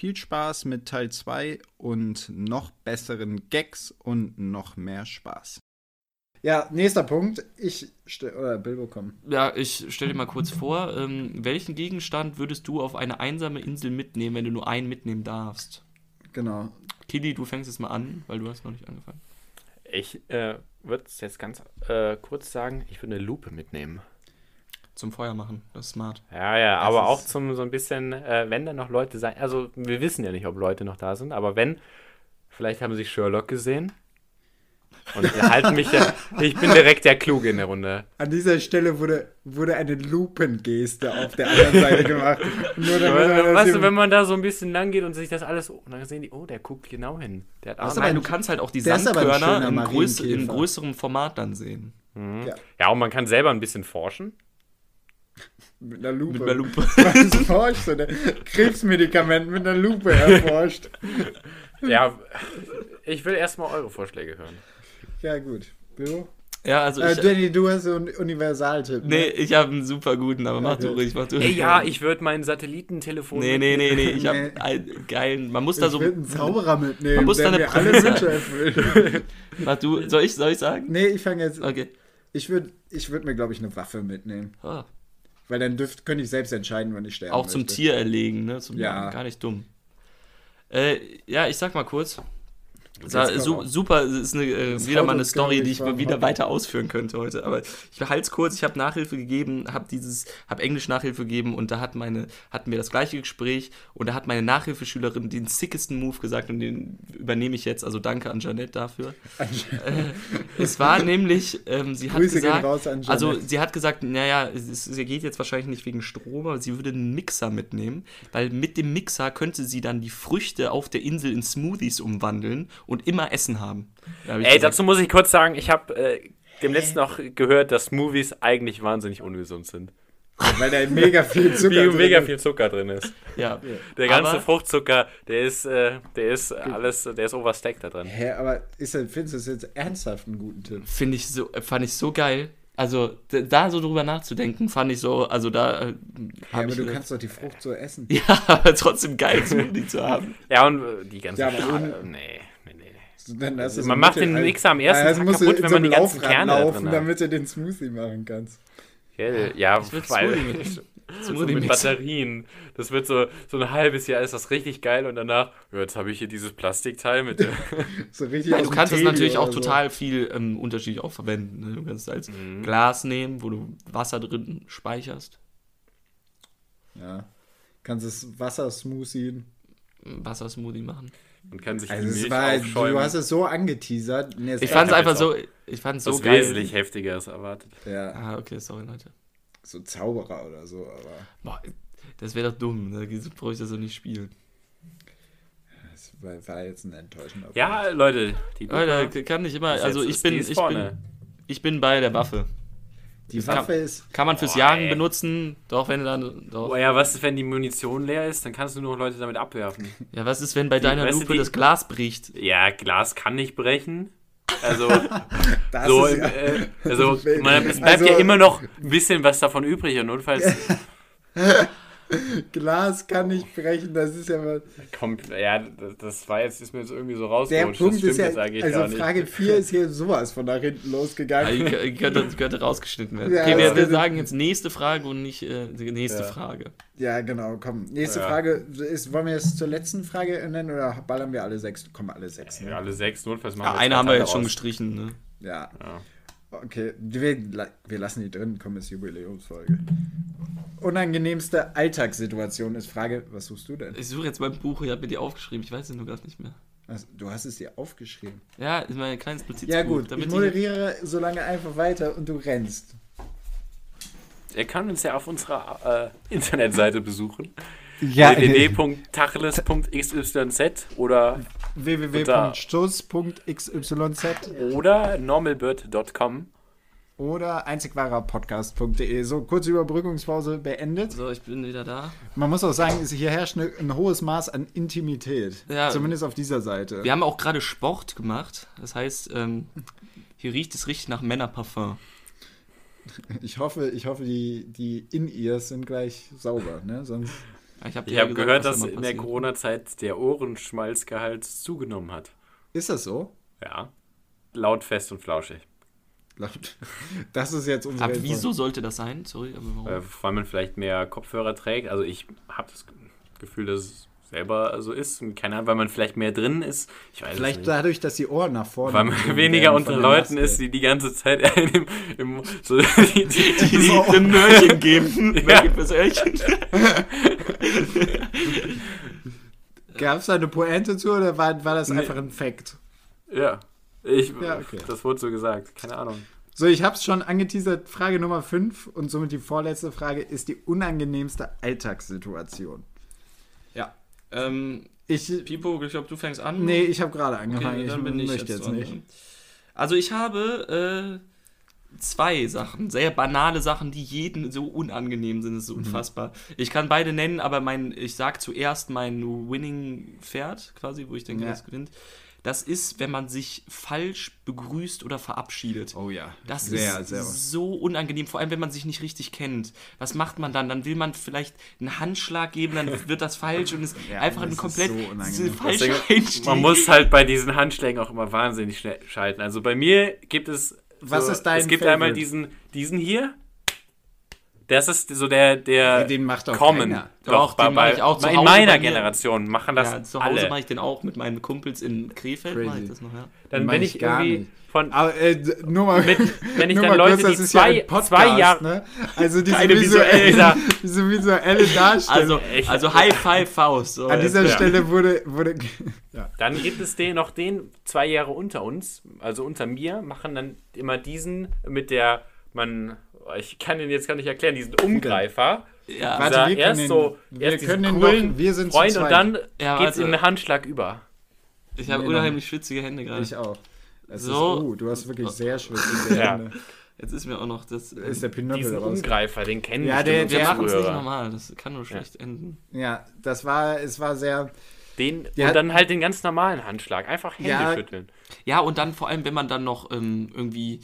Viel Spaß mit Teil 2 und noch besseren Gags und noch mehr Spaß. Ja, nächster Punkt. Ich stell, oder Bilbo komm. Ja, ich stell dir mal kurz vor, ähm, welchen Gegenstand würdest du auf eine einsame Insel mitnehmen, wenn du nur einen mitnehmen darfst? Genau. Kili, du fängst jetzt mal an, weil du hast noch nicht angefangen. Ich äh, würde es jetzt ganz äh, kurz sagen, ich würde eine Lupe mitnehmen. Zum Feuer machen, das ist smart. Ja, ja, Das aber auch zum so ein bisschen, äh, wenn da noch Leute sein, also wir wissen ja nicht, ob Leute noch da sind, aber wenn, vielleicht haben sie Sherlock gesehen und halten mich ja, ich bin direkt der Kluge in der Runde. An dieser Stelle wurde, wurde eine Lupengeste auf der anderen Seite gemacht. Nur damit weißt du, wenn man da so ein bisschen lang geht und sich das alles, und dann sehen die, oh, der guckt genau hin. Der hat aber Nein, du kannst halt auch die Sandkörner in, größ in größerem Format dann sehen. ja, ja, und man kann selber ein bisschen forschen. Mit einer Lupe. Mit einer Lupe. Was forscht du denn? Krebsmedikament mit einer Lupe erforscht. Ja, ich will erstmal eure Vorschläge hören. Ja, gut. Bilbo? Ja, also Äh, ich, Danny, du hast so einen Universaltipp. Nee, Ne? ich habe einen super guten, aber mach Okay. du ruhig, mach du Ey, ruhig. ja, ich würde mein Satellitentelefon. Nee, nee, nee, nee, ich Nee. habe einen geilen, man muss da Ich so, will einen Zauberer mitnehmen, Man muss da eine alle Wünsche erfüllt. mach du, soll ich, soll ich sagen? nee, ich fange jetzt. Okay. Ich würde ich würd mir, glaube ich, eine Waffe mitnehmen. Ah, Weil dann dürft, könnte ich selbst entscheiden, wann ich sterbe. auch zum Tier erlegen, ne? Zum, Ja. Gar nicht dumm. Äh, ja, ich sag mal kurz. Su super, es ist eine, äh, Das wieder mal eine Story, die ich, wieder weiter ausführen könnte heute. Aber ich halte es kurz, ich habe Nachhilfe gegeben, habe dieses, habe Englisch Nachhilfe gegeben und da hat meine, hatten wir das gleiche Gespräch und da hat meine Nachhilfeschülerin den sickesten Move gesagt und den übernehme ich jetzt. Also danke an Janette dafür. äh, es war nämlich, ähm, sie hat Grüße gesagt, raus an also sie hat gesagt, naja, sie geht jetzt wahrscheinlich nicht wegen Strom, aber sie würde einen Mixer mitnehmen, weil mit dem Mixer könnte sie dann die Früchte auf der Insel in Smoothies umwandeln und immer Essen haben. Da hab Ey, gesagt, dazu muss ich kurz sagen, ich habe äh, dem letzten noch gehört, dass Movies eigentlich wahnsinnig ungesund sind. Weil da mega viel Zucker Wie drin mega ist. viel Zucker drin ist. ja. Der ganze Aber- Fruchtzucker, der ist, äh, der ist alles, der ist overstacked da drin. Hä, aber ist findest du das jetzt ernsthaft einen guten Tipp? Finde ich so, fand ich so geil. Also da so drüber nachzudenken, fand ich so, also da äh, Ja, aber ich du gedacht, kannst doch die Frucht so essen. ja, aber trotzdem geil, Smoothie zu haben. Ja, und äh, die ganze Ja, aber Schale. ohne- Nee, du Man macht den Mittel- Mixer am ersten also Tag du kaputt, wenn so man die ganzen Laufrad Kerne da laufen, drin hat. damit du den Smoothie machen kannst. Gell? Ja, weil Smoothie so Smoothie mit. Batterien. Das wird so, so ein halbes Jahr ist das richtig geil und danach, ja, jetzt habe ich hier dieses Plastikteil mit der. So richtig Ja, du kannst es Teddy natürlich auch so. total viel ähm, unterschiedlich auch verwenden. Ne? Du kannst es als Mhm. Glas nehmen, wo du Wasser drin speicherst. Ja. Kannst es Wassersmoothien. Wassersmoothie machen. Und kann sich die Also es Milch war, aufschäumen. du hast es so angeteasert. Nee, es Ich fand es einfach so, ich fand es so geil. wesentlich heftigeres erwartet. Ja, Ah, okay, sorry, Leute. so Zauberer oder so, aber Boah, das wäre doch dumm. Da brauche ich das so nicht spielen. es war, war jetzt ein enttäuschender Ja, Leute, die Leute, kann nicht immer, also jetzt- ich ist- bin, die ist ich vorne. bin, ich bin bei der Waffe. Die das Waffe ist. Kann man fürs Boah, Jagen ey. benutzen, doch wenn du dann, doch. Oh ja, was ist, wenn die Munition leer ist? Dann kannst du nur Leute damit abwerfen. Ja, was ist, wenn bei deiner weißt du, Lupe die- das Glas bricht? Ja, Glas kann nicht brechen. Also, Das so, ja, äh, also man, es bleibt Also- ja immer noch ein bisschen was davon übrig und notfalls Glas kann nicht brechen, das ist ja mal. kommt, ja, das, das war jetzt, ist mir jetzt irgendwie so Der rausgerutscht. Punkt das stimmt ist ja. Also. Frage 4 ist hier sowas von nach hinten Ja, losgegangen. die, die, könnte, die könnte rausgeschnitten werden. Ja, okay, wir, wir sagen jetzt nächste Frage und nicht äh, die nächste Ja. Frage. Ja, genau, komm. Nächste Ja. Frage ist, wollen wir jetzt zur letzten Frage nennen oder ballern wir alle sechs? Kommen alle sechs. Ne? Ja, alle sechs, notfalls machen Ja, wir eine haben wir jetzt schon raus. gestrichen, ne? Ja. Okay, wir, wir lassen die drin, komm, ist Jubiläumsfolge. Unangenehmste Alltagssituation ist Frage, was suchst du denn? Ich suche jetzt mein Buch, ich habe mir die aufgeschrieben, ich weiß es nur gerade nicht mehr. Also, du hast es dir aufgeschrieben. Ja, ist mein kleines Notizbuch. Ja gut, ich damit ich, moderiere so lange einfach weiter und du rennst. Ihr könnt uns ja auf unserer äh, Internetseite besuchen. Ja, www.tacheles.xyz oder, www.stoß.xyz oder normalbird.com. oder einzigwahrerpodcast.de. So, kurze Überbrückungspause beendet. so, ich bin wieder da. Man muss auch sagen, es- hier herrscht eine, ein hohes Maß an Intimität. Ja. Zumindest auf dieser Seite. Wir haben auch gerade Sport gemacht. Das heißt, ähm, hier riecht es richtig nach Männerparfum. Ich hoffe, ich hoffe die, die In-Ears sind gleich sauber, ne? Sonst. Ich habe habe gehört, dass in der Corona-Zeit der Ohrenschmalzgehalt zugenommen hat. Ist das so? Ja. Laut fest und flauschig. Das ist jetzt unsere Aber Info. wieso sollte das sein? Sorry, aber warum? Äh, weil man vielleicht mehr Kopfhörer trägt. Also ich habe das Gefühl, dass es selber so ist. Keine Ahnung, weil man vielleicht mehr drin ist. Vielleicht dadurch, dass die Ohren nach vorne Weil man weniger unter Leuten ist, die die ganze Zeit im, im, so, die, die, die die ein Mörchen geben. Ja. Mörchen fürs Öhrchen. Gab es da eine Pointe zu oder war, war das einfach ein Fact? Ja. Ich, Ja, okay. Das wurde so gesagt. Keine Ahnung. So, ich habe es schon angeteasert. Frage Nummer 5 und somit die vorletzte Frage ist die unangenehmste Alltagssituation. Ähm, Ich, Pipo, ich glaube, du fängst an. nee, ich habe gerade Okay, angefangen. dann ich bin ich möchte jetzt dran. nicht. Also ich habe äh, zwei Sachen, sehr banale Sachen, die jeden so unangenehm sind, das ist so unfassbar. Ich kann beide nennen, aber mein, ich sag zuerst mein Winning-Pferd, quasi, wo ich denke, Ja. das gewinnt. Das ist, wenn man sich falsch begrüßt oder verabschiedet. Oh ja, Das sehr, ist sehr. so unangenehm, vor allem wenn man sich nicht richtig kennt. Was macht man dann? Dann will man vielleicht einen Handschlag geben, dann wird das falsch und ist Ja, einfach ein komplett so diese unangenehm. falsche Deswegen, Einstieg. man muss halt bei diesen Handschlägen auch immer wahnsinnig schnell schalten. Also bei mir gibt es. Was so, ist dein Es gibt Favorite? einmal diesen, diesen hier. Das ist so der, der Den macht doch Common. keiner. Doch, den mach ich auch zu in meiner bei. Generation machen das ja, zu Hause alle. mache ich den auch mit meinen Kumpels in Krefeld. Crazy. Mache ich das noch, ja. Dann wenn ich ich gar irgendwie nicht. von Aber äh, nur mal, Mit- wenn ich nur dann mal Leute, kurz, das die ist zwei- ja Podcast, zwei Jahre- ne? Also diese visuelle, visuelle- diese visuelle Darstellung. Also, also High Five Faust. So, An dieser ja. Stelle wurde, wurde ja. Dann gibt es den noch den zwei Jahre unter uns, also unter mir, machen dann immer diesen mit der man ich kann den jetzt gar nicht erklären, diesen Umgreifer. ja, Warte, wir können erst den- so wir erst können diesen den coolen noch- wir sind zu Freund und dann Ja, geht's warte. in den Handschlag über. ich habe Nee, unheimlich schwitzige Hände gerade. Ich auch. Es So. ist, uh, du hast wirklich sehr schwitzige Ja. Hände. Jetzt ist mir auch noch das. ähm, Ist der Pinöppel Diesen raus. Umgreifer, den kennen Ja, der- unsere wir machen es nicht normal. Das kann nur schlecht enden. Ja, das war, es war sehr, Den, Der und hat- dann halt den ganz normalen Handschlag. Einfach Hände Ja. schütteln. Ja, und dann vor allem, wenn man dann noch ähm, irgendwie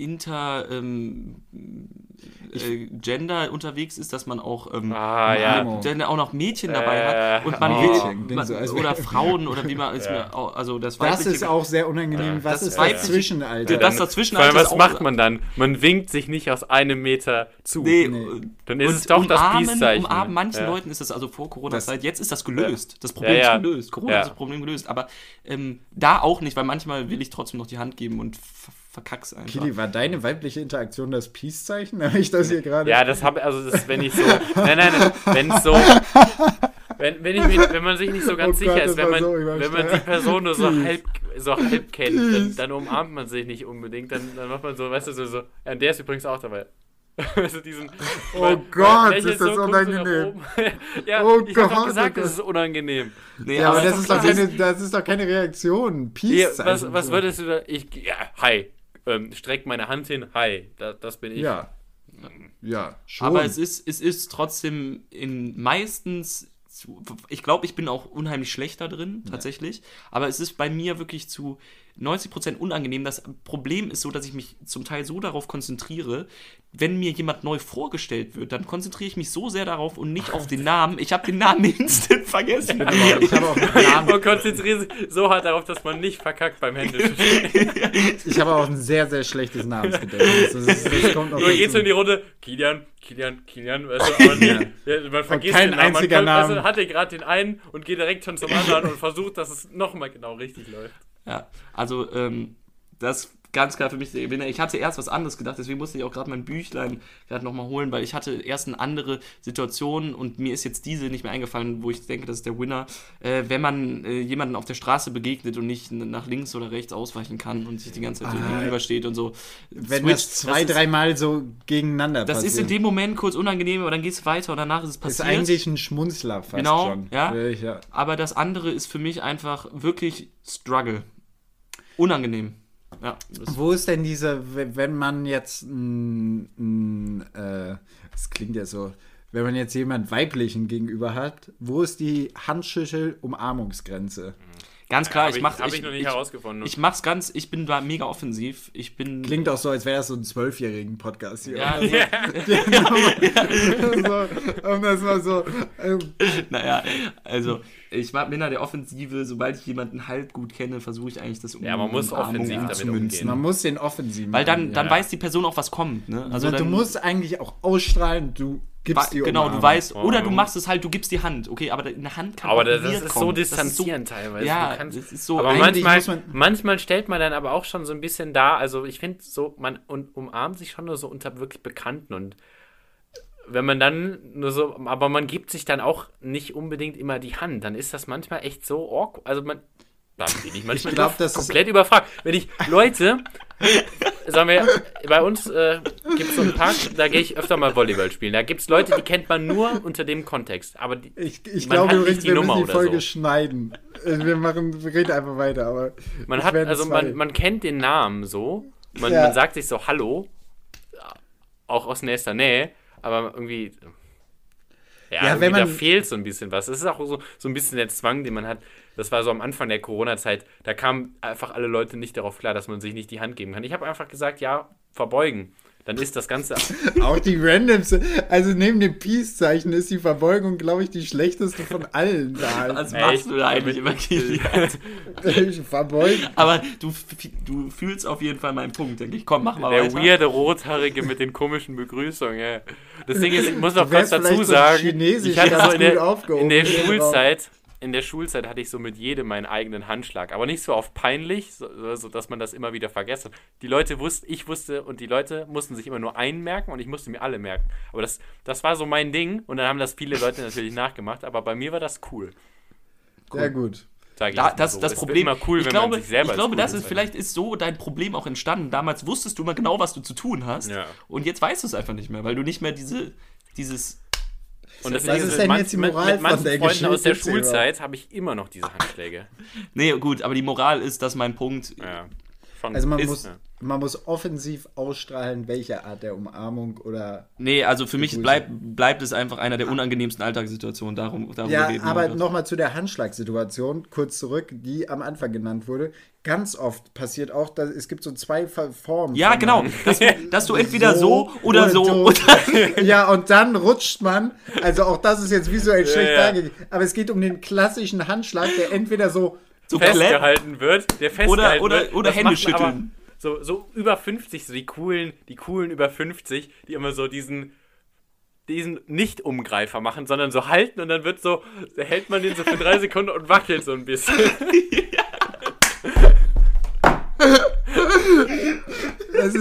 inter ähm, äh, Gender unterwegs ist, dass man auch ähm, Ah, ja. Dann auch noch Mädchen dabei Äh, hat und man Mädchen, will man, so, als oder Frauen oder wie man ist Ja. mir auch, also das das ist auch sehr unangenehm. Was das ist weibliche- dazwischen, Alter? das dazwischen Vor allem, Alter was macht man dann? Man winkt sich nicht aus einem Meter zu. Nee, Nee. Dann ist und es doch das umarmen, Peace-Zeichen. Umarmen manchen Ja. Leuten ist das also vor Corona-Zeit, jetzt ist das gelöst. Das Ja, Problem ja. ist gelöst. Corona Ja. ist das Problem gelöst. Aber ähm, da auch nicht, weil manchmal will ich trotzdem noch die Hand geben und verkack's einfach. Kili, war deine weibliche Interaktion das Peace-Zeichen? Habe ich das hier gerade? Ja, das habe also das, wenn ich so, nein, nein, wenn es so, wenn, wenn, ich wenn man sich nicht so ganz Oh sicher Gott, ist, das wenn man, so wenn man die Person nur so Peace. halb, so halb kennt, dann, dann umarmt man sich nicht unbedingt, dann, dann macht man so, weißt du, so, so ja, der ist übrigens auch dabei. Also diesen, Oh Gott, lächelt ist das so unangenehm. ja, Oh ich habe Gott, doch gesagt, es ist unangenehm. Nee, Ja, aber das ist, keine, das ist doch keine Reaktion. Hier, Peace-Zeichen. was, was würdest du da, ich, ja, hi, ähm, streck meine Hand hin, hi, da, das bin ich. Ja. Ja, schon. Aber es ist, es ist trotzdem in meistens, zu, ich glaube, ich bin auch unheimlich schlecht da drin, tatsächlich. Aber es ist bei mir wirklich zu 90% unangenehm. Das Problem ist so, dass ich mich zum Teil so darauf konzentriere, wenn mir jemand neu vorgestellt wird, dann konzentriere ich mich so sehr darauf und nicht auf den Namen. Ich habe den Namen instant vergessen. ich habe auch einen Namen. Man konzentriert sich so hart darauf, dass man nicht verkackt beim Händeschütteln. Ich habe auch ein sehr, sehr schlechtes Namensgedächtnis. Das, ist, das kommt noch Du gehst dazu. in die Runde, Kilian, Kilian, Kilian, weißt du, aber nie, ja, man vergisst kein den Namen. Man einziger Weißt Name. du, hatte gerade den einen und geht direkt schon zum anderen und versucht, dass es nochmal genau richtig läuft. Ja, also ähm, das ganz klar für mich der Gewinner. Ich hatte erst was anderes gedacht, deswegen musste ich auch gerade mein Büchlein gerade nochmal holen, weil ich hatte erst eine andere Situation und mir ist jetzt diese nicht mehr eingefallen, wo ich denke, das ist der Winner. Äh, wenn man äh, jemanden auf der Straße begegnet und nicht nach links oder rechts ausweichen kann und sich die ganze Zeit Ah. gegenübersteht und so. Wenn switcht, das zwei, ist- dreimal so gegeneinander Das ist in passiert. dem Moment kurz unangenehm, aber dann geht es weiter und danach ist es ist passiert. eigentlich ein Schmunzler fast Genau, schon. ja. ja. aber das andere ist für mich einfach wirklich Struggle. Unangenehm. Ja, Wo ist denn diese, wenn man jetzt, mm, äh, das klingt ja so, wenn man jetzt jemand weiblichen gegenüber hat, wo ist die Handschüttel-Umarmungsgrenze? Ganz klar, Hab ich ich, mach hab ich, ich noch nicht ich, herausgefunden. ich mach's ganz, ich bin da mega offensiv. Ich bin. Klingt auch so, als wäre das so ein zwölfjährigen Podcast hier. Ja, so, um das mal so. Ähm, naja, also ich war- bin da der Offensive. Sobald ich jemanden halb gut kenne, versuche ich eigentlich das um Ja, man muss offensiv damit umzumünzen. umgehen. man muss den offensiven. Weil dann, dann Ja. weiß die Person auch, was kommt. Ne? Also Also, du musst eigentlich auch ausstrahlen, du gibst die Genau, du weißt. Oder du machst es halt, du gibst die Hand. Okay, aber in der Hand kann aber das, ist kommen. so Das ist distanzierend teilweise. Ja, Du kannst, das ist so. aber manchmal, muss man- manchmal stellt man dann aber auch schon so ein bisschen da, also ich finde so, man und umarmt sich schon nur so unter wirklich Bekannten und wenn man dann nur so, aber man gibt sich dann auch nicht unbedingt immer die Hand, dann ist das manchmal echt so awkward, also man, da bin ich manchmal glaub, das ist- komplett überfragt. Wenn ich, Leute, sagen wir, bei uns äh, gibt es so einen Park, da gehe ich öfter mal Volleyball spielen, da gibt es Leute, die kennt man nur unter dem Kontext, aber die, Ich, ich Man glaube hat nicht die wir Nummer müssen die Folge so. schneiden. Äh, Wir machen, wir reden einfach weiter, aber. Man hat, also zwei. man, man kennt den Namen so. Man, Ja. man sagt sich so Hallo, auch aus nächster Nähe, aber irgendwie. Ja, Ja, wenn da man- fehlt so ein bisschen was. Es ist auch so, so ein bisschen der Zwang, den man hat. Das war so am Anfang der Corona-Zeit, da kamen einfach alle Leute nicht darauf klar, dass man sich nicht die Hand geben kann. Ich habe einfach gesagt, ja, verbeugen. Dann ist das Ganze. Auch die randomste. Also neben dem Peace-Zeichen ist die Verbeugung, glaube ich, die schlechteste von allen da. Was Echt? machst du da eigentlich immer, Kilian? Verbeugen. Aber du, du fühlst auf jeden Fall meinen Punkt, denke ich. Komm, mach mal Der weiter. weirde Rothaarige mit den komischen Begrüßungen. Ja. Das Ding ist, ich muss noch kurz dazu so sagen, chinesisch ich hatte ganz so in der, aufgehoben in der Schulzeit, in der Schulzeit hatte ich so mit jedem meinen eigenen Handschlag, aber nicht so auf peinlich, so, so dass man das immer wieder vergessen. hat. Die Leute wussten, ich wusste und die Leute mussten sich immer nur einen merken und ich musste mir alle merken. Aber das, das war so mein Ding und dann haben das viele Leute natürlich nachgemacht, aber bei mir war das cool. Sehr gut. Da, das, so. das Problem, immer cool, ich wenn glaube, man sich selber ich glaube cool das ist vielleicht ist so dein Problem auch entstanden. Damals wusstest du immer genau, was du zu tun hast. Ja. Und jetzt weißt du es einfach nicht mehr, weil du nicht mehr diese, dieses. Und das ist ist, denn mit jetzt die Moral mit manchen von der Freunden aus der Geschichte, Schulzeit habe ich immer noch diese Handschläge. Nee, gut, aber die Moral ist, dass mein Punkt. Ja. Schon Also man Ist- muss, ja. man muss offensiv ausstrahlen, welche Art der Umarmung oder. Nee, also für mich Grüße. bleib, bleibt es einfach einer der unangenehmsten Alltagssituationen. Darum, darum Ja, reden aber nochmal zu der Handschlagsituation, kurz zurück, die am Anfang genannt wurde. Ganz oft passiert auch, dass es gibt so zwei Formen. Ja, genau. Dass, dass du entweder so, oder so. Oder, ja, und dann rutscht man. Also auch das ist jetzt visuell schlecht ja. dargelegt. Aber es geht um den klassischen Handschlag, der entweder so. So festgehalten wird, der festgehalten oder- wird. oder das Hände schütteln. So, so über 50, so die coolen, die coolen über 50, die immer so diesen diesen Nicht-Umgreifer machen, sondern so halten und dann wird so, da hält man den so für drei Sekunden und wackelt so ein bisschen.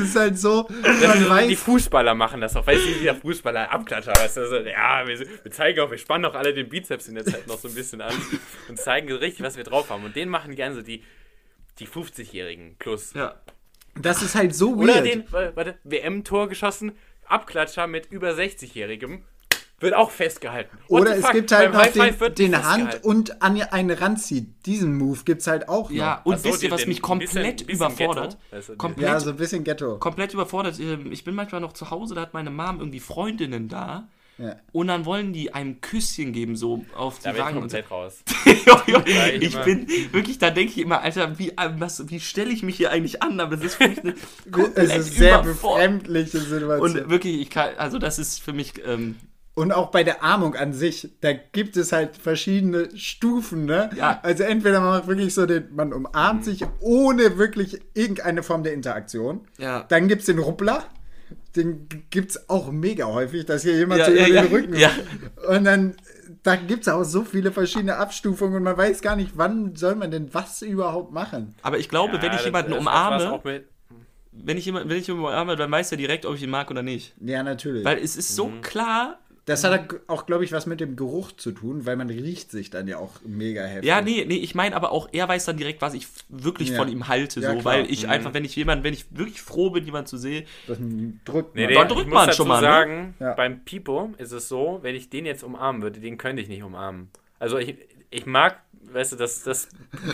Es ist halt so, Das so, die. Fußballer machen das auch, weil sie wieder Fußballer abklatscher, weißt du, so, ja, wir, wir zeigen auch, wir spannen auch alle den Bizeps in der Zeit noch so ein bisschen an und zeigen so richtig, was wir drauf haben. Und den machen gerne so die, die 50-Jährigen plus. Ja. Das ist halt so Oder weird. den, warte, warte, WM-Tor geschossen, Abklatscher mit über 60-Jährigem, wird auch festgehalten. What Oder es fuck? gibt halt Beim noch den, den. Hand und an einen ranzieht. Diesen Move gibt es halt auch noch. Ja, und Ach so, wisst ihr, was mich komplett bisschen- bisschen überfordert? Also, komplett, Ja, so ein bisschen Ghetto. komplett überfordert. Ähm, Ich bin manchmal noch zu Hause, da hat meine Mom irgendwie Freundinnen da. Ja. Und dann wollen die einem Küsschen geben, so auf Da die ich Wangen. Und so. komplett raus. ich bin wirklich, da denke ich immer, Alter, wie, äh, was, wie stelle ich mich hier eigentlich an? Aber das ist für mich eine Es ist sehr befremdliche Situation. Und wirklich, ich kann, also das ist für mich, ähm, Und auch bei der Armung an sich, da gibt es halt verschiedene Stufen, ne? Ja. Also entweder man macht wirklich so den, man umarmt sich ohne wirklich irgendeine Form der Interaktion. Ja. Dann gibt es den Ruppler. Den gibt es auch mega häufig, dass hier jemand Ja, so ja, über ja. den Rücken. Ja. Und dann, da gibt es auch so viele verschiedene Abstufungen und man weiß gar nicht, wann soll man denn was überhaupt machen. aber ich glaube, wenn ich jemanden umarme, wenn ich jemanden, wenn ich jemanden umarme, dann weiß er direkt, ob ich ihn mag oder nicht. Ja, natürlich. Weil es ist so Mhm. klar, das hat auch, glaube ich, was mit dem Geruch zu tun, weil man riecht sich dann ja auch mega heftig. Ja, nee, nee, ich meine aber auch, er weiß dann direkt, was ich wirklich Ja. von ihm halte, Ja, so, klar. weil ich einfach, wenn ich jemanden, wenn ich wirklich froh bin, jemanden zu sehen, Das drückt Nee, man. nee, Dann drückt ich man muss schon dazu mal, ne? sagen, Ja. beim Pipo ist es so, wenn ich den jetzt umarmen würde, den könnte ich nicht umarmen. Also ich, ich mag, weißt du, das, das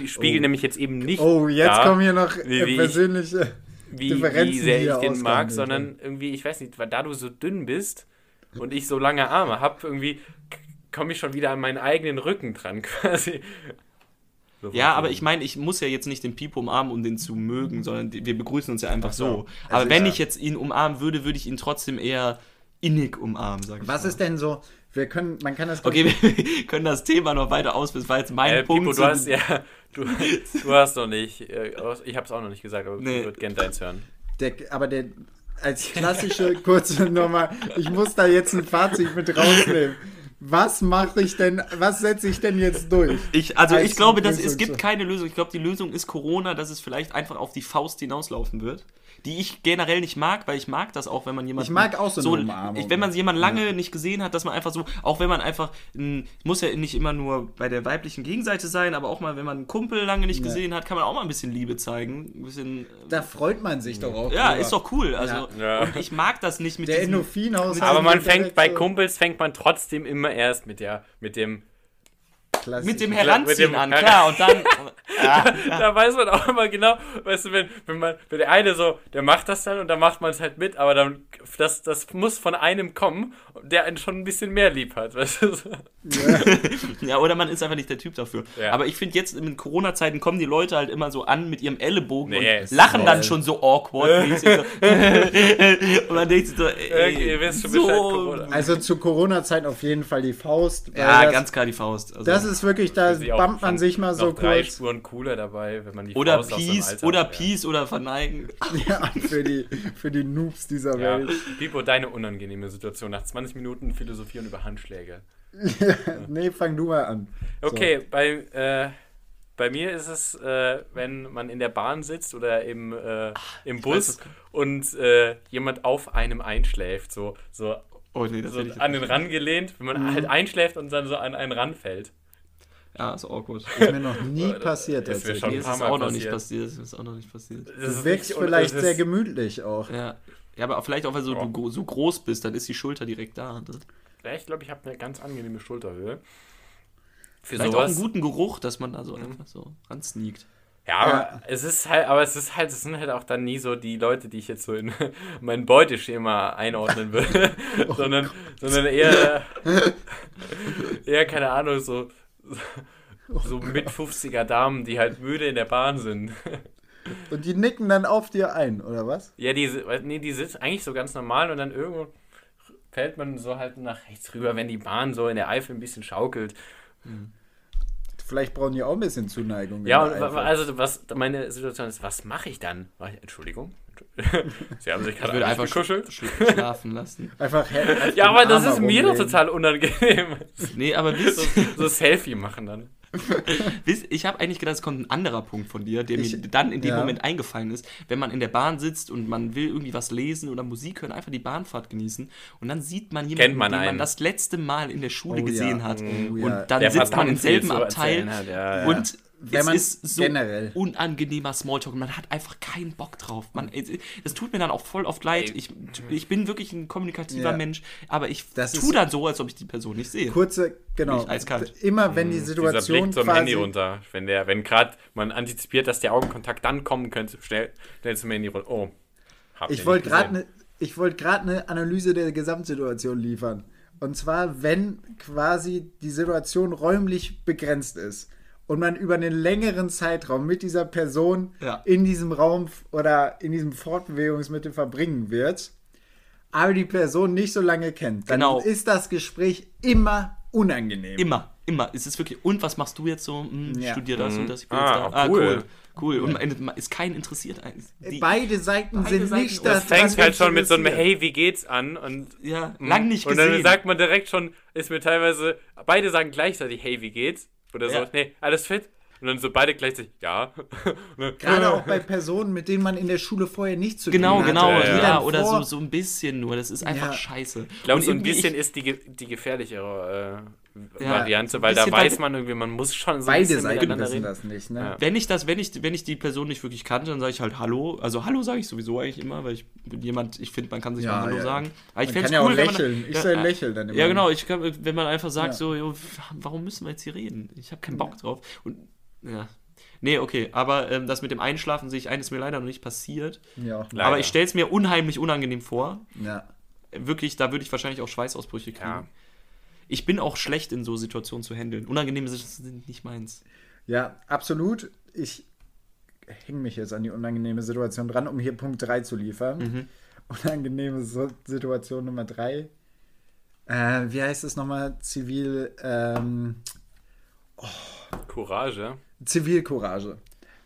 spiegelt nämlich jetzt eben nicht Oh, jetzt da, kommen hier noch wie- wie ich- persönliche wie, Differenzen, wie sehr die ich den mag, sondern irgendwie, ich weiß nicht, weil da du so dünn bist und ich so lange Arme habe, irgendwie komme ich schon wieder an meinen eigenen Rücken dran quasi. Ja, aber ich meine, ich muss ja jetzt nicht den Pipo umarmen, um den zu mögen, sondern wir begrüßen uns ja einfach so. Aber Also wenn ja. ich jetzt ihn umarmen würde, würde ich ihn trotzdem eher innig umarmen, sag ich Was mal. ist denn so? Wir können, man kann das. Okay, wir können das Thema noch weiter ausführen. War jetzt mein Äh, Punkt. Pipo, du hast ja, du, du hast noch nicht, äh, ich habe es auch noch nicht gesagt, aber Nee. ich würde gerne deins hören. Der, aber der als klassische kurze Nummer, ich muss da jetzt ein Fazit mit rausnehmen. Was mache ich denn, was setze ich denn jetzt durch? Ich, also Als ich glaube, dass es gibt keine Lösung. Ich glaube, die Lösung ist Corona, dass es vielleicht einfach auf die Faust hinauslaufen wird. Die ich generell nicht mag, weil ich mag das auch, wenn man jemanden. Ich mag auch so eine Umarmung. Ich, wenn man jemanden lange nicht gesehen hat, dass man einfach so, auch wenn man einfach, ein, muss ja nicht immer nur bei der weiblichen Gegenseite sein, aber auch mal, wenn man einen Kumpel lange nicht Ja. gesehen hat, kann man auch mal ein bisschen Liebe zeigen. Ein bisschen. Da freut man sich doch auch. Ja, drüber. ist doch cool. Also, Ja. Und ich mag das nicht mit Der diesem. Endorphinhaushalt. Aber man fängt, bei so Kumpels fängt man trotzdem immer erst mit der, mit dem, klassisch. Mit dem mit Heranziehen dem- an, klar, und dann. ja, da weiß man auch immer genau, weißt du, wenn, wenn man, wenn der eine so, der macht das dann und dann macht man es halt mit, aber dann, das, das muss von einem kommen, der einen schon ein bisschen mehr lieb hat, weißt du. So. Ja, oder man ist einfach nicht der Typ dafür. Ja. Aber ich finde jetzt in Corona-Zeiten kommen die Leute halt immer so an mit ihrem Ellenbogen Nee, und lachen dann schon so awkward. so. und man denkt sich so, ey, Okay, Corona. Also zu Corona-Zeit auf jeden Fall die Faust. Ja, das, ganz klar die Faust. Also, Das ist wirklich, da bumpt man sich mal so drei kurz. Spuren cooler dabei, wenn man die oder Faust aus dem Peace, Alter oder hat, ja. Peace oder Verneigen. Ja, für die, für die Noobs dieser Ja. Welt. Pipo, deine unangenehme Situation nach 20 Minuten philosophieren über Handschläge. Nee, fang du mal an. Okay, bei, äh, bei mir ist es, äh, wenn man in der Bahn sitzt oder im, äh, im weiß, Bus kommt. und äh, jemand auf einem einschläft, so, so, Oh nee, das so an den. Rand gelehnt, wenn man halt einschläft und dann so an einen Rand fällt. Ja, ist awkward. Ist mir noch nie passiert. Ist mir tatsächlich. schon ein paar Mal auch noch nicht passiert. ist auch noch nicht passiert. Das Du wirkst vielleicht sehr gemütlich auch. Ja. Ja, aber vielleicht auch, weil so, Ja. du so groß bist, dann ist die Schulter direkt da. Ne? Ja, ich glaube, ich habe eine ganz angenehme Schulterhöhe. Für Vielleicht auch einen sowas. guten Geruch, dass man da so einfach so ransneakt. Ja, aber Ja. es ist halt, aber es ist halt, es sind halt auch dann nie so die Leute, die ich jetzt so in mein Beuteschema einordnen würde, sondern, sondern eher, eher, keine Ahnung, so, so mit 50er Damen, die halt müde in der Bahn sind. Und die nicken dann auf dir ein, oder was? Ja, die, nee, die sitzen eigentlich so ganz normal und dann irgendwo fällt man so halt nach rechts rüber, wenn die Bahn so in der Eifel ein bisschen schaukelt. Vielleicht brauchen die auch ein bisschen Zuneigung. Ja, also was meine Situation ist, was mache ich dann? Ich, Entschuldigung. Sie haben sich Ich gerade würde einfach gekuschelt. sch schlafen lassen. Einfach, Ja, aber das ist mir doch total unangenehm. Nee, aber So, wisst, so Selfie machen dann. ich habe eigentlich gedacht, es kommt ein anderer Punkt von dir, der Ich- mir dann in dem ja. Moment eingefallen ist. Wenn man in der Bahn sitzt und man will irgendwie was lesen oder Musik hören, einfach die Bahnfahrt genießen und dann sieht man jemanden, Kennt man den man einen. das letzte Mal in der Schule Oh gesehen ja. hat. Oh ja. Und dann Der sitzt man im selben Abteil hat, ja, ja. und Wenn es man ist so generell. unangenehmer Smalltalk und man hat einfach keinen Bock drauf. Man, das tut mir dann auch voll oft leid. Ich, ich bin wirklich ein kommunikativer Ja. Mensch, aber ich Das tue ist- dann so, als ob ich die Person nicht sehe. Kurze, genau. Immer wenn die Dieser Situation Blick zum quasi. Handy runter. Wenn der, wenn gerade man antizipiert, dass der Augenkontakt dann kommen könnte, schnell, schnell zum Handy runter. Oh. Hab Ich wollte gerade eine ich wollte gerade eine Analyse der Gesamtsituation liefern. Und zwar, wenn quasi die Situation räumlich begrenzt ist und man über einen längeren Zeitraum mit dieser Person Ja. in diesem Raum oder in diesem Fortbewegungsmittel verbringen wird, aber die Person nicht so lange kennt, dann Genau. ist das Gespräch immer unangenehm. Immer, immer. Es ist wirklich, und was machst du jetzt so? Hm, Ja. Studier das und das. Ich bin Ah, jetzt da. Ah, cool. cool. Cool. Und am Ende ist kein interessiert. Die, Beide Seiten Beide sind Seiten- nicht Das Das fängt halt schon mit so einem. Hey, wie geht's an? Und, ja, lang nicht und gesehen. dann sagt man direkt schon, ist mir teilweise, beide sagen gleichzeitig Hey, wie geht's? Oder so, Ja. nee, alles fit? Und dann so beide gleichzeitig, ja. Dann- Gerade auch bei Personen, mit denen man in der Schule vorher nicht zu Genau, tun hatte. genau. Ja, ja. Die dann oder so, so ein bisschen nur. Das ist einfach Ja. scheiße. Ich glaube, Und so ein bisschen ich- ist die, die gefährlichere äh, Ja, Variante, weil da weiß man irgendwie, man muss schon so ein Beide bisschen Seiten miteinander wissen reden. das nicht, ne? Ja. Wenn ich das, wenn ich, wenn ich die Person nicht wirklich kannte, dann sage ich halt Hallo. Also Hallo sage ich sowieso eigentlich immer, weil ich bin jemand, ich finde, man kann sich Ja, mal Hallo ja. sagen. Aber ich Man fände kann es ja cool, auch wenn man, lächeln. Ich ja, soll äh, lächeln dann immer. Ja, genau. Ich kann, wenn man einfach sagt Ja. so, jo, warum müssen wir jetzt hier reden? Ich habe keinen Bock drauf. Und ja. Nee, okay, aber ähm, das mit dem Einschlafen sehe ich ein, ist mir leider noch nicht passiert. Ja, Leider. Aber ich stelle es mir unheimlich unangenehm vor. ja. Wirklich, da würde ich wahrscheinlich auch Schweißausbrüche kriegen. Ich bin auch schlecht in so Situationen zu handeln. Unangenehme Situationen sind nicht meins. Ja, absolut. Ich hänge mich jetzt an die unangenehme Situation dran, um hier Punkt 3 zu liefern. Mhm. Unangenehme so Situation Nummer 3. Äh, wie heißt es nochmal? Zivil, ähm, Courage. Zivilcourage.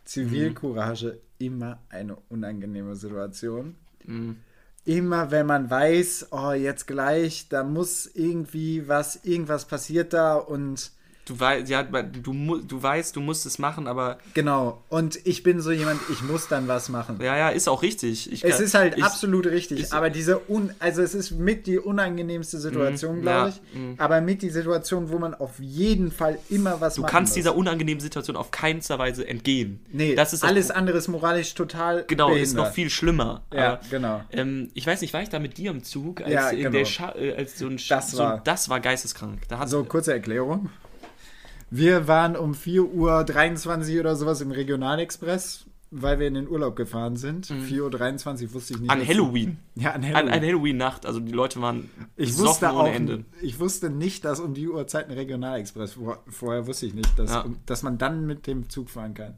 Zivilcourage, immer eine unangenehme Situation. Mhm. Immer wenn man weiß, oh, jetzt gleich, da muss irgendwie was, irgendwas passiert da und Du, wei ja, du, du weißt, du musst es machen, aber genau. Und ich bin so jemand, ich muss dann was machen. ja, ja, ist auch richtig. Ich Es kann- ist halt ich, absolut richtig, ich- aber diese un also es ist mit die unangenehmste Situation, Mhm, glaube ich, mhm. aber mit die Situation, wo man auf jeden Fall immer was Du machen kannst muss. dieser unangenehmen Situation auf keinster Weise entgehen. nee, das ist alles andere ist moralisch total Genau, ist behindert. noch viel schlimmer. Ja, Aber, genau. ähm, ich weiß nicht, war ich da mit dir im Zug, als, Ja, in genau. äh, als so ein Das so, war- das war geisteskrank. Da hat So, kurze Erklärung. Wir waren um 4.23 Uhr oder sowas im Regionalexpress, weil wir in den Urlaub gefahren sind. 4.23 Uhr wusste ich nicht. Mhm. an. Halloween. Ja, an An, Halloween. an Halloween-Nacht, also die Leute waren ich wusste auch, ohne Ende. ich wusste nicht, dass um die Uhrzeit ein Regionalexpress, vor, vorher wusste ich nicht, dass, Ja. Mhm. um, dass man dann mit dem Zug fahren kann.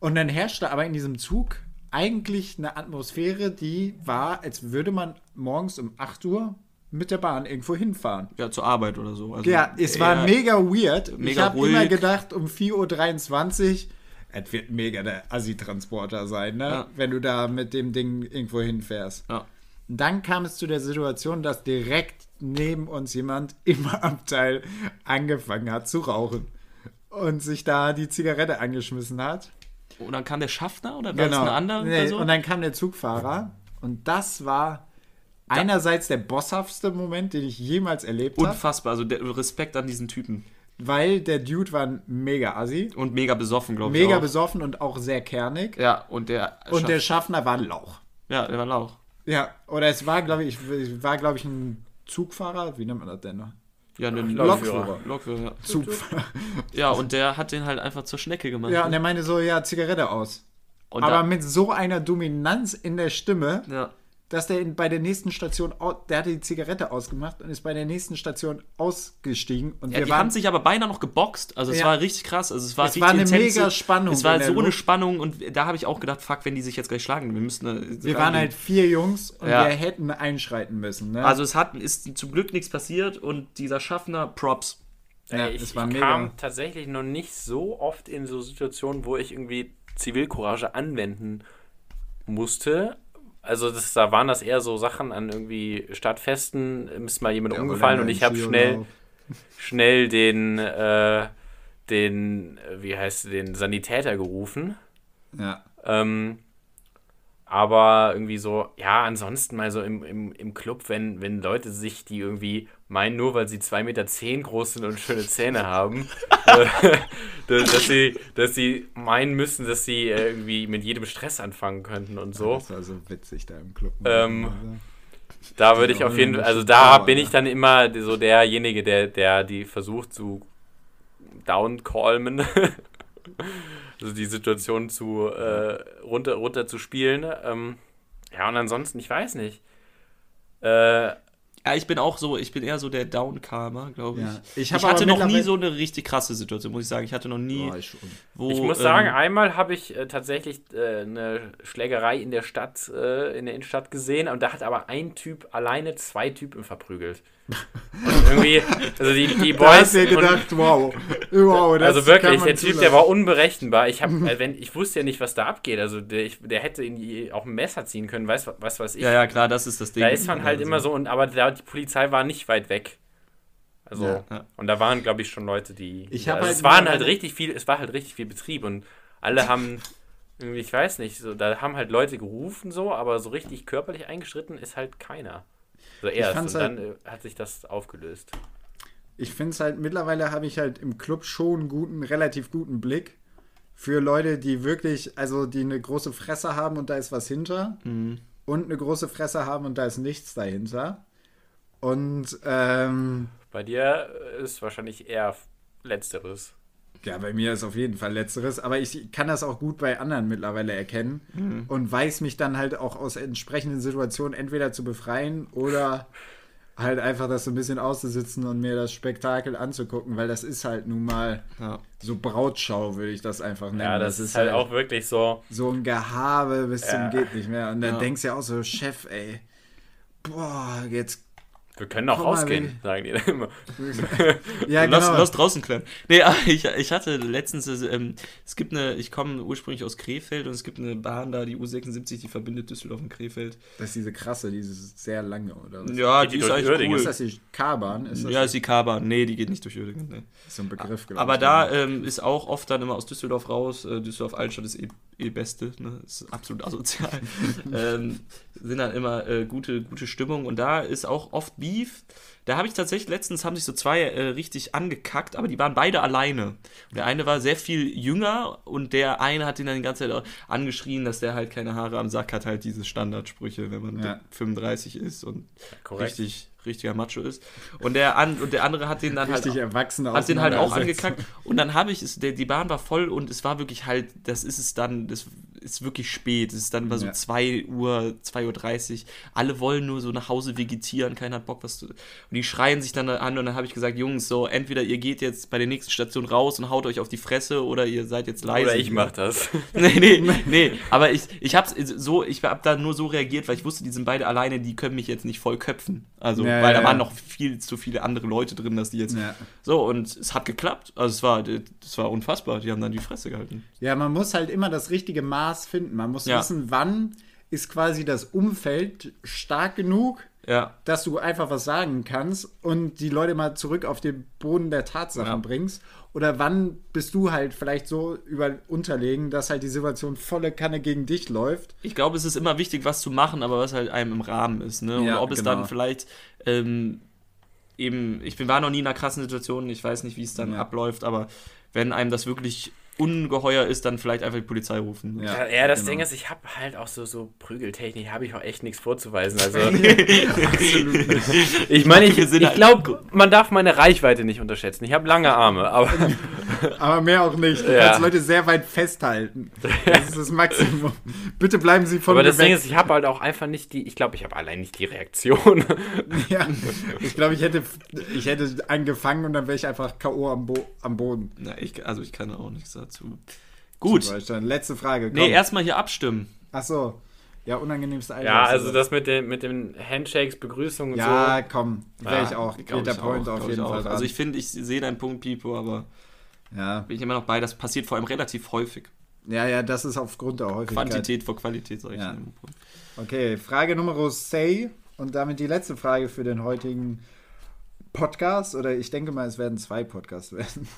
Und dann herrschte aber in diesem Zug eigentlich eine Atmosphäre, die war, als würde man morgens um 8 Uhr mit der Bahn irgendwo hinfahren. Ja, zur Arbeit oder so. Also Ja, es war mega weird. ich mega habe immer gedacht, um 4.23 Uhr, es wird mega der Assi-Transporter sein, ne? Ja. wenn du da mit dem Ding irgendwo hinfährst. Ja. Dann kam es zu der Situation, dass direkt neben uns jemand im Abteil angefangen hat zu rauchen und sich da die Zigarette angeschmissen hat. Und dann kam der Schaffner oder war das eine andere Genau. Nee, Person? Und dann kam der Zugfahrer und das war einerseits der bosshaftste Moment, den ich jemals erlebt habe, Unfassbar, also der, Respekt an diesen Typen. weil der Dude war mega Assi. Und mega besoffen, glaube ich. Mega auch. besoffen und auch sehr kernig. Ja, und der. Und der Schaffner war ein Lauch. Ja, der war Lauch. Ja, oder es war, glaube ich, war, glaube ich, ein Zugfahrer. Wie nennt man das denn noch? Ja, ein Lokführer. Lokführer. ja. Zugfahrer. Ja, und der hat den halt einfach zur Schnecke gemacht. Ja, und er meinte so, ja, Zigarette aus. Und Aber mit so einer Dominanz in der Stimme, ja. Dass der in, bei der nächsten Station, der hatte die Zigarette ausgemacht und ist bei der nächsten Station ausgestiegen. Und Ja, wir die waren haben sich aber beinahe noch geboxt. Also es Ja. war richtig krass. Also es war Es war eine intense- mega Spannung Es war so eine Luft. Spannung und da habe ich auch gedacht, fuck, wenn die sich jetzt gleich schlagen, wir müssen. äh, wir waren halt vier Jungs und Ja. wir hätten einschreiten müssen. Ne? Also es hat, ist zum Glück nichts passiert und dieser Schaffner, Props. Ja, ich es war ich mega. kam tatsächlich noch nicht so oft in so Situationen, wo ich irgendwie Zivilcourage anwenden musste. Also das, da waren das eher so Sachen an irgendwie Stadtfesten, ist mal jemand umgefallen und ich habe schnell, schnell den, äh, den, äh, wie heißt den Sanitäter gerufen. Ja. Ähm, aber irgendwie so, ja, ansonsten mal so im, im, im Club, wenn, wenn Leute sich, die irgendwie meinen, nur weil sie 2,10 Meter zehn groß sind und schöne Zähne haben, äh, dass, sie, dass sie meinen müssen, dass sie äh, irgendwie mit jedem Stress anfangen könnten und so. Das war so witzig da im Club. Ähm, Da würde ich auf jeden Fall, also da bin ich dann immer so derjenige, der, der die versucht zu downcalmen, also die Situation zu äh, runter, runter zu spielen. Ähm, ja, und ansonsten, ich weiß nicht. Äh, Ja, ich bin auch so, ich bin eher so der Downkarmer, glaube ich. Ja. Ich Ich, hatte noch nie so eine richtig krasse Situation, muss ich sagen. Ich hatte noch nie, Boah, ich wo. ich muss ähm, sagen, einmal habe ich äh, tatsächlich äh, eine Schlägerei in der Stadt, äh, in der Innenstadt gesehen und da hat aber ein Typ alleine zwei Typen verprügelt. Und irgendwie, also die, die Da Boys. hast du dir und- gedacht, wow. wow das also wirklich, der Typ, der war unberechenbar. Ich, hab, äh, wenn, ich wusste ja nicht, was da abgeht. Also der, ich, der hätte die, auch ein Messer ziehen können, weiß was weiß ich. Ja, ja, klar, das ist das Ding. da ist man halt immer so, und aber da, die Polizei war nicht weit weg. Also, Ja, ja. und da waren, glaube ich, schon Leute, die. Ich hab also halt es waren halt richtig viel, es war halt richtig viel Betrieb und alle haben. Ich weiß nicht, so, da haben halt Leute gerufen, so, aber so richtig körperlich eingeschritten ist halt keiner. So erst. Und dann äh, hat sich das aufgelöst. Ich finde es halt, mittlerweile habe ich halt im Club schon einen guten, relativ guten Blick für Leute, die wirklich, also die eine große Fresse haben und da ist was hinter. Mhm. Und eine große Fresse haben und da ist nichts dahinter. Und ähm, Bei dir ist wahrscheinlich eher Letzteres. Ja, bei mir ist auf jeden Fall letzteres, aber ich kann das auch gut bei anderen mittlerweile erkennen und weiß mich dann halt auch aus entsprechenden Situationen entweder zu befreien oder halt einfach das so ein bisschen auszusitzen und mir das Spektakel anzugucken, weil das ist halt nun mal Ja. so Brautschau, würde ich das einfach nennen. Ja, das, ist halt auch wirklich so. so ein Gehabe bis Ja. zum geht nicht mehr. Und dann Ja. denkst du ja auch so, Chef, ey, boah, jetzt, Wir können auch mal, rausgehen, sagen die dann immer. ja lass, genau. lass draußen klären. Nee, aber ich, ich hatte letztens, ähm, es gibt eine, ich komme ursprünglich aus Krefeld und es gibt eine Bahn da, die U76, die verbindet Düsseldorf und Krefeld. Das ist diese krasse, dieses sehr lange, oder was? Ja, die die ist durch eigentlich Uerdingen? cool. Ist das die K-Bahn? Ist das Ja, ist die K-Bahn. Nee, die geht nicht durch Uerdingen. Nee. so ein Begriff, glaub Aber ich, da ja. ähm, ist auch oft dann immer aus Düsseldorf raus. Äh, Düsseldorf Altstadt ist eh, eh Beste, ne? Ist absolut asozial. ähm, sind dann immer äh, gute, gute Stimmung und da ist auch oft Beef. Da habe ich tatsächlich letztens haben sich so zwei äh, richtig angekackt, aber die waren beide alleine. Und der eine war sehr viel jünger und der eine hat ihn dann die ganze Zeit auch angeschrien, dass der halt keine Haare am Sack hat, halt diese Standardsprüche, wenn man Ja. 35 ist und Korrekt. richtig richtiger Macho ist. Und der an und der andere hat den dann halt richtig erwachsene hat den halt auch angekackt und dann habe ich es, der, die Bahn war voll und es war wirklich halt, das ist es dann, das ist wirklich spät, es ist dann immer so Ja. 2 Uhr, 2.30 Uhr, alle wollen nur so nach Hause vegetieren, keiner hat Bock was zu, und die schreien sich dann an und dann habe ich gesagt, Jungs, so entweder ihr geht jetzt bei der nächsten Station raus und haut euch auf die Fresse oder ihr seid jetzt leise. Oder ich mach das. nee, nee, nee, aber ich, ich hab's so, ich hab da nur so reagiert, weil ich wusste, die sind beide alleine, die können mich jetzt nicht voll köpfen. Also, Ja, weil ja, da waren noch viel zu viele andere Leute drin, dass die jetzt Ja. so, und es hat geklappt. Also es war, das war unfassbar. Die haben dann die Fresse gehalten. Ja, man muss halt immer das richtige Maß finden. Man muss Ja. wissen, wann ist quasi das Umfeld stark genug, Ja. dass du einfach was sagen kannst und die Leute mal zurück auf den Boden der Tatsachen Ja. bringst. Oder wann bist du halt vielleicht so über unterlegen, dass halt die Situation volle Kanne gegen dich läuft. Ich glaube, es ist immer wichtig, was zu machen, aber was halt einem im Rahmen ist. Ne? Und Ja, ob es genau. dann vielleicht ähm, eben, ich bin, war noch nie in einer krassen Situation, ich weiß nicht, wie es dann abläuft, aber wenn einem das wirklich ungeheuer ist, dann vielleicht einfach die Polizei rufen. Ja. Ja, ja das genau. Ding ist, ich habe halt auch so, so Prügeltechnik, habe ich auch echt nichts vorzuweisen. Also, Absolut nicht. ich meine, ich, ich halt- glaube, man darf meine Reichweite nicht unterschätzen. Ich habe lange Arme, aber Aber mehr auch nicht. Du Ja. kannst Leute sehr weit festhalten. Das ist das Maximum. Bitte bleiben Sie von Aber mir das Ding weg. ist, ich habe halt auch einfach nicht die, ich glaube, ich habe allein nicht die Reaktion. Ja, ich glaube, ich hätte, ich hätte einen gefangen und dann wäre ich einfach K.O. Am, Bo am Boden. Na, ich, also ich kann auch nichts dazu. Gut. Letzte Frage. Nee, erstmal hier abstimmen. Ach so. Ja, unangenehmste Alter. ja, also das mit den, mit den Handshakes, Begrüßungen und Ja, so. komm. Wäre Ja, ich auch. Geht der Point auch, auf jeden Fall dran. Also ich finde, ich sehe deinen Punkt, Pipo, aber ja. bin ich immer noch bei. Das passiert vor allem relativ häufig. ja, ja, das ist aufgrund der Häufigkeit. Quantität vor Qualität, sag ich. Ja. Okay, Frage Nummer 6 und damit die letzte Frage für den heutigen Podcast. Oder ich denke mal, es werden zwei Podcasts werden,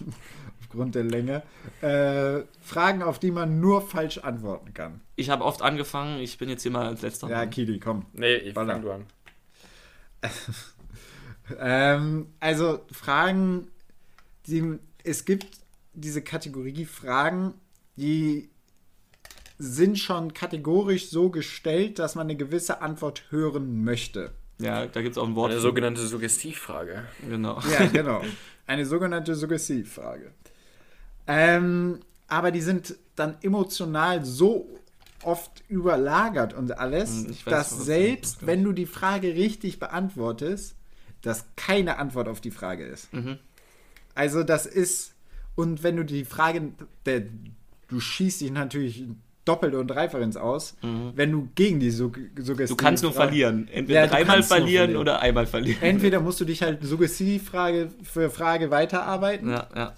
aufgrund der Länge. Äh, Fragen, auf die man nur falsch antworten kann. Ich habe oft angefangen, ich bin jetzt hier mal als letzter. Ja, Kili, komm. Nee, ich Baller. fang du an. Ähm, also Fragen, die, es gibt diese Kategorie Fragen, die sind schon kategorisch so gestellt, dass man eine gewisse Antwort hören möchte. ja da gibt es auch ein Wort. Eine sogenannte Suggestivfrage. Genau. Ja, genau. Eine sogenannte Suggestivfrage. Ähm, aber die sind dann emotional so oft überlagert und alles, Hm, weiß, dass selbst wenn du die Frage richtig beantwortest, das keine Antwort auf die Frage ist. Mhm. Also das ist, und wenn du die Frage, der, du schießt dich natürlich doppelt und dreifach ins Aus, wenn du gegen die Sug Suggestivfrage... Mhm. Du kannst nur verlieren. Entweder Ja, dreimal verlieren, verlieren. oder einmal verlieren. Entweder musst du dich halt Suggestivfrage für Frage weiterarbeiten Ja, ja.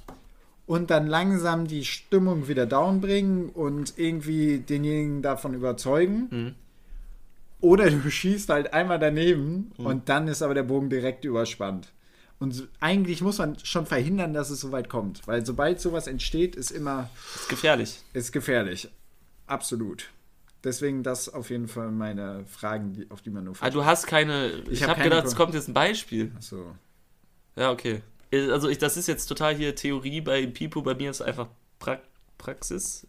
und dann langsam die Stimmung wieder down bringen und irgendwie denjenigen davon überzeugen. Mhm. Oder du schießt halt einmal daneben Mhm. und dann ist aber der Bogen direkt überspannt. Und eigentlich muss man schon verhindern, dass es so weit kommt. Weil sobald sowas entsteht, ist immer Ist gefährlich. ist gefährlich. Absolut. Deswegen das auf jeden Fall meine Fragen, die, auf die man nur Ah, du hast keine. Ich, hab habe keine gedacht, es Pro- kommt jetzt ein Beispiel. so. Ja, okay. Also ich, das ist jetzt total hier Theorie bei Pipo, bei mir ist einfach pra Praxis.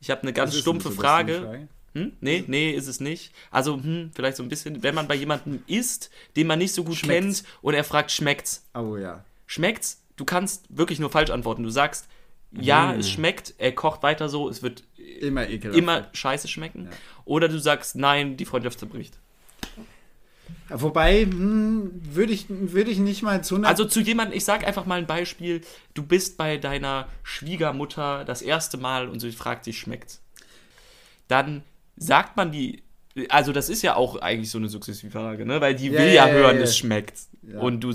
Ich habe eine ganz stumpfe eine Frage. Suggestivfrage. Hm? Nee, nee, ist es nicht. Also, hm, vielleicht so ein bisschen, wenn man bei jemandem isst, den man nicht so gut Schmeckt's? kennt und er fragt, schmeckt's? Oh ja. Schmeckt's? Du kannst wirklich nur falsch antworten. Du sagst, ja, Mhm. es schmeckt, er kocht weiter so, es wird Immer ekelhaft. immer scheiße schmecken. Ja. Oder du sagst, nein, die Freundschaft zerbricht. Wobei, hm, würde ich, würd ich nicht mal zu. Also zu jemandem, ich sag einfach mal ein Beispiel, du bist bei deiner Schwiegermutter das erste Mal und sie fragt dich, schmeckt's? Dann sagt man die, also das ist ja auch eigentlich so eine sukzessive Frage, ne? Weil die Ja, will ja, ja, hören, ja. es schmeckt. Ja. Und du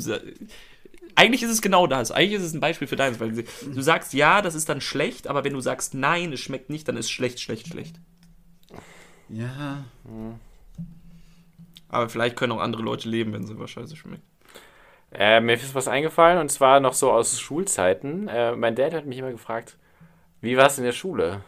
eigentlich ist es genau das. Eigentlich ist es ein Beispiel für deins, weil du sagst ja, das ist dann schlecht, aber wenn du sagst nein, es schmeckt nicht, dann ist schlecht, schlecht, schlecht. ja. Aber vielleicht können auch andere Leute leben, wenn sie was scheiße schmeckt. Äh, mir ist was eingefallen und zwar noch so aus Schulzeiten. Äh, mein Dad hat mich immer gefragt, wie war es in der Schule?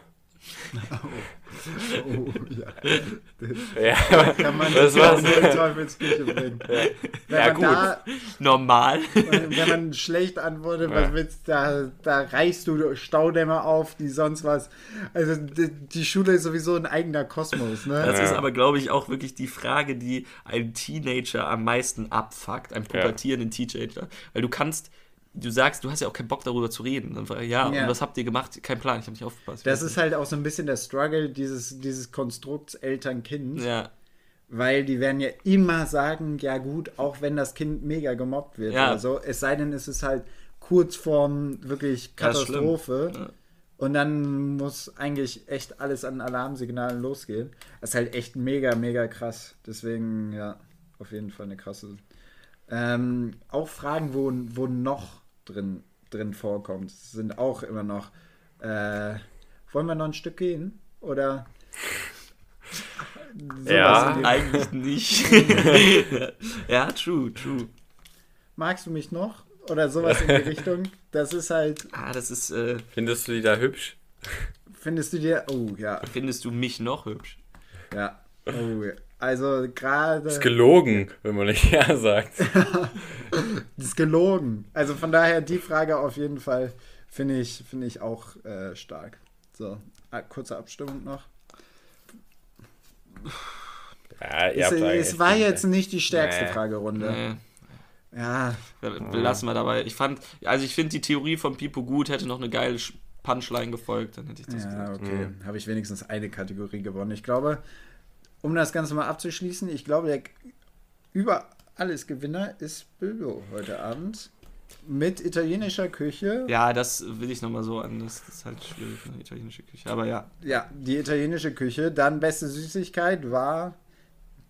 Oh, ja. Ja, Kann man Das das war's. in die Teufelsküche bringen. Wenn, Ja, man gut. da, Normal. wenn man schlecht antwortet, was Ja. willst da, da reichst du Staudämme auf, die sonst was. Also die, die Schule ist sowieso ein eigener Kosmos, ne? Das Ja. ist aber, glaube ich, auch wirklich die Frage, die einen Teenager am meisten abfuckt, einen pubertierenden Teenager. Weil du kannst, du sagst, du hast ja auch keinen Bock darüber zu reden. Ich, ja, Ja. und was habt ihr gemacht? Kein Plan, ich habe nicht aufgepasst. Das ist halt auch so ein bisschen der Struggle dieses, dieses Konstrukts Eltern-Kind. Ja, Weil die werden ja immer sagen, ja gut, auch wenn das Kind mega gemobbt wird Ja. oder so, es sei denn, es ist halt kurz vorm wirklich. Katastrophe. Ja. Und dann muss eigentlich echt alles an Alarmsignalen losgehen. Das ist halt echt mega, mega krass. Deswegen, ja, auf jeden Fall eine krasse. Ähm, auch Fragen, wo, wo noch drin, drin vorkommt, sind auch immer noch. Äh, wollen wir noch ein Stück gehen? Oder? Sowas Ja. eigentlich nicht. ja, true, true. Magst du mich noch? Oder sowas in die Richtung. Das ist halt, Ah, das ist, äh, findest du die da hübsch? findest du dir. Oh, ja. findest du mich noch hübsch? Ja. Oh, ja. Also gerade. Ist gelogen, wenn man nicht ja sagt. Das ist gelogen. Also von daher die Frage auf jeden Fall finde ich, finde ich auch äh, stark. So, ah, kurze Abstimmung noch. Ja, Es, es war jetzt nicht die stärkste Nee. Fragerunde. Nee. Ja, Belassen wir dabei. Ich fand, also ich finde die Theorie von Pipo gut, hätte noch eine geile Punchline gefolgt, dann hätte ich das ja, gesagt. okay. Habe ich wenigstens eine Kategorie gewonnen. Ich glaube, um das Ganze mal abzuschließen, ich glaube, der über alles Gewinner ist Bilbo heute Abend. Mit italienischer Küche. Ja, das will ich nochmal so an. Das ist halt schwierig, eine italienische Küche. Aber ja, Ja, die italienische Küche. Dann beste Süßigkeit war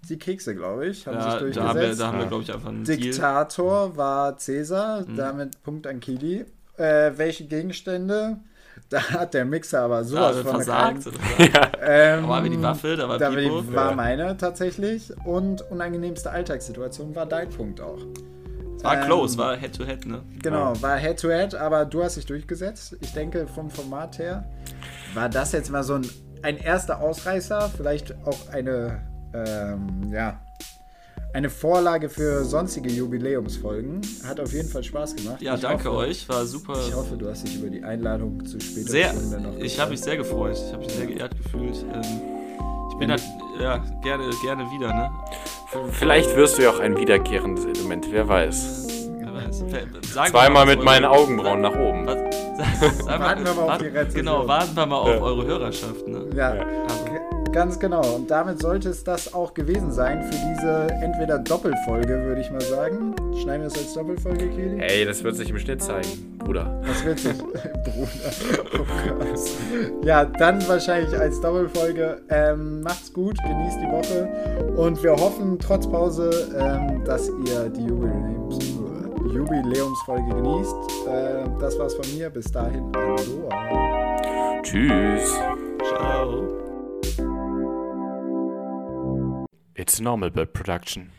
die Kekse, glaube ich. Haben sich ja da haben wir, durchgesetzt. da haben wir Ja. glaube ich, einfach einen Deal. Diktator war Cäsar, Mhm. damit Punkt an Kili. Äh, welche Gegenstände? Da hat der Mixer aber sowas wir von versagt. Ähm, Da war wir die Waffe, da war da Pipo. war Ja. meine tatsächlich. Und unangenehmste Alltagssituation war dein Punkt auch. War Ähm, close, war Head-to-Head, ne? Genau, war Head-to-Head, aber du hast dich durchgesetzt. Ich denke, vom Format her war das jetzt mal so ein, ein erster Ausreißer, vielleicht auch eine, ähm, ja, eine Vorlage für sonstige Jubiläumsfolgen. Hat auf jeden Fall Spaß gemacht. Ja, Ich danke hoffe, euch, war super. Ich hoffe, du hast dich über die Einladung zu später Sehr, Stunde noch ich habe mich sehr gefreut. Ich habe mich sehr geehrt gefühlt. Ähm, ich bin halt, ja, gerne, gerne wieder, ne? Vielleicht wirst du ja auch ein wiederkehrendes Element, wer weiß. Wer weiß. Zweimal mit meinen Augenbrauen nach oben. Was? Warten wir mal auf die Rezension. Genau, warten wir mal auf eure Hörerschaft, ne? Ja, Ja. Ganz genau. Und damit sollte es das auch gewesen sein für diese entweder Doppelfolge, würde ich mal sagen. Schneiden wir es als Doppelfolge, Kili? Ey, das wird sich im Schnitt zeigen, Bruder. Das wird sich, Bruder. Oh Gott. Ja, dann wahrscheinlich als Doppelfolge. Ähm, macht's gut, genießt die Woche und wir hoffen trotz Pause, ähm, dass ihr die Jubiläums Jubiläumsfolge genießt. Ähm, das war's von mir. Bis dahin, Aloha. Tschüss. ciao. It's normal bird production.